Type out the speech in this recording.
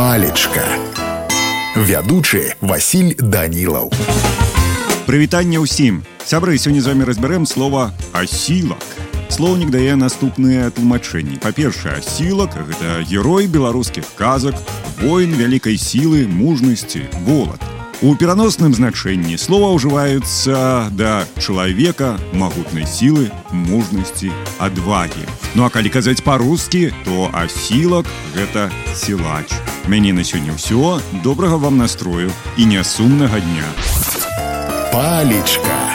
палечка. Вядучы Васіль данілаў. Прывітанне ўсім. Сябры сёння з вами разбярэм слова асілак слоўнік дае наступныя тлумачэнні. Па-першае асілак гэта герой беларускіх казак воін вялікай сілы мужнасці волат У пераносным значэнні слова ўжываюцца да чалавека магутнай сілы, мужнасці, адвагі. Ну а калі казаць па-рускі, то асілак гэта сілач. Мяне на сёння ўсё, добрага вам настрою і нясумнага дня. Палічка.